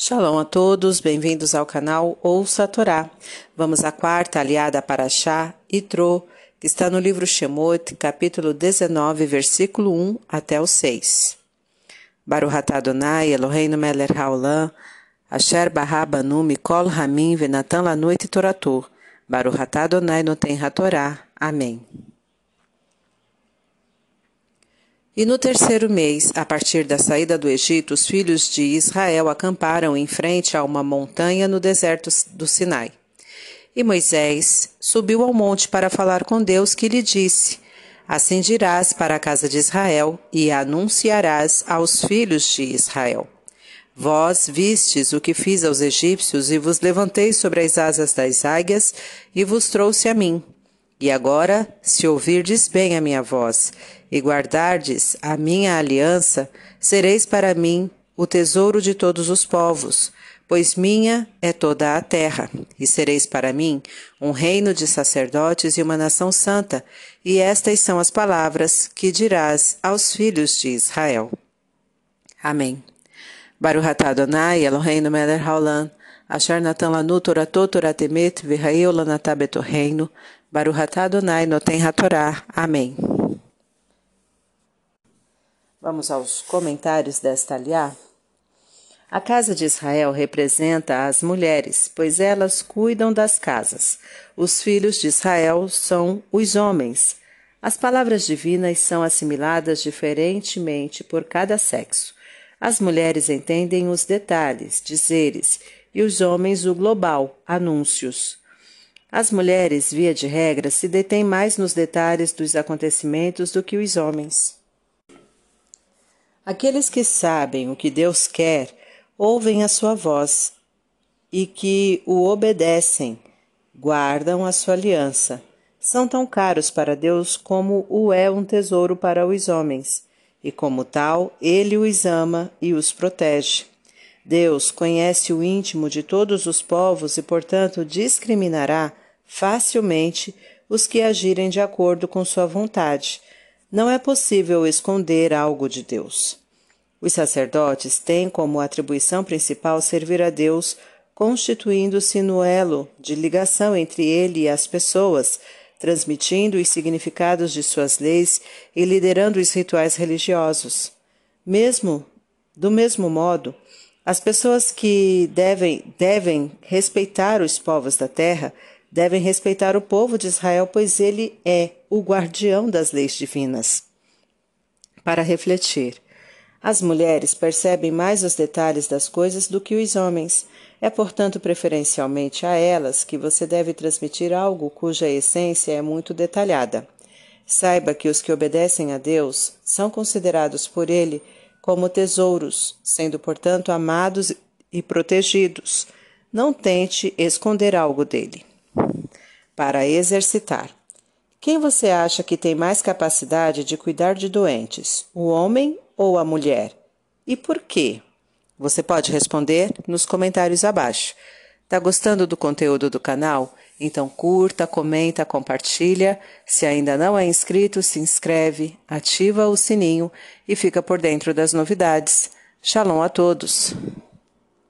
Shalom a todos, bem-vindos ao canal Ouça a Torá. Vamos à quarta aliada para Chá, Itro, que está no livro Shemot, capítulo 19, versículo 1 até o 6. Baruch Adonai, Eloheinu melech haolam, asher barra banu mikol ramin venatan lanu et torator. Baruch Adonai noten hatorá. Amém. E no terceiro mês, a partir da saída do Egito, os filhos de Israel acamparam em frente a uma montanha no deserto do Sinai. E Moisés subiu ao monte para falar com Deus, que lhe disse: Assim dirás para a casa de Israel e anunciarás aos filhos de Israel. Vós vistes o que fiz aos egípcios e vos levantei sobre as asas das águias e vos trouxe a mim. E agora, se ouvirdes bem a minha voz e guardardes a minha aliança, sereis para mim o tesouro de todos os povos, pois minha é toda a terra, e sereis para mim um reino de sacerdotes e uma nação santa, e estas são as palavras que dirás aos filhos de Israel. Amém. Baruch atah Adonai Eloheinu melech haolam, asher natan lanu toratot toratemet v'ha'eu betorreino, Baruch atah Adonai noten hatorá. Amém. Vamos aos comentários desta aliá. A casa de Israel representa as mulheres, pois elas cuidam das casas. Os filhos de Israel são os homens. As palavras divinas são assimiladas diferentemente por cada sexo. As mulheres entendem os detalhes, dizeres, e os homens o global, anúncios. As mulheres, via de regra, se detêm mais nos detalhes dos acontecimentos do que os homens. Aqueles que sabem o que Deus quer ouvem a sua voz e que o obedecem, guardam a sua aliança. São tão caros para Deus como o é um tesouro para os homens, e como tal, ele os ama e os protege. Deus conhece o íntimo de todos os povos e, portanto, discriminará facilmente os que agirem de acordo com sua vontade. Não é possível esconder algo de Deus. Os sacerdotes têm como atribuição principal servir a Deus, constituindo-se no elo de ligação entre ele e as pessoas, transmitindo os significados de suas leis e liderando os rituais religiosos. Mesmo do mesmo modo, as pessoas que devem, devem respeitar os povos da terra devem respeitar o povo de Israel, pois ele é o guardião das leis divinas. Para refletir, as mulheres percebem mais os detalhes das coisas do que os homens. É, portanto, preferencialmente a elas que você deve transmitir algo cuja essência é muito detalhada. Saiba que os que obedecem a Deus são considerados por Ele como tesouros, sendo, portanto, amados e protegidos. Não tente esconder algo dele para exercitar. Quem você acha que tem mais capacidade de cuidar de doentes, o homem ou a mulher? E por quê? Você pode responder nos comentários abaixo. Tá gostando do conteúdo do canal? Então curta, comenta, compartilha. Se ainda não é inscrito, se inscreve, ativa o sininho e fica por dentro das novidades. Shalom a todos!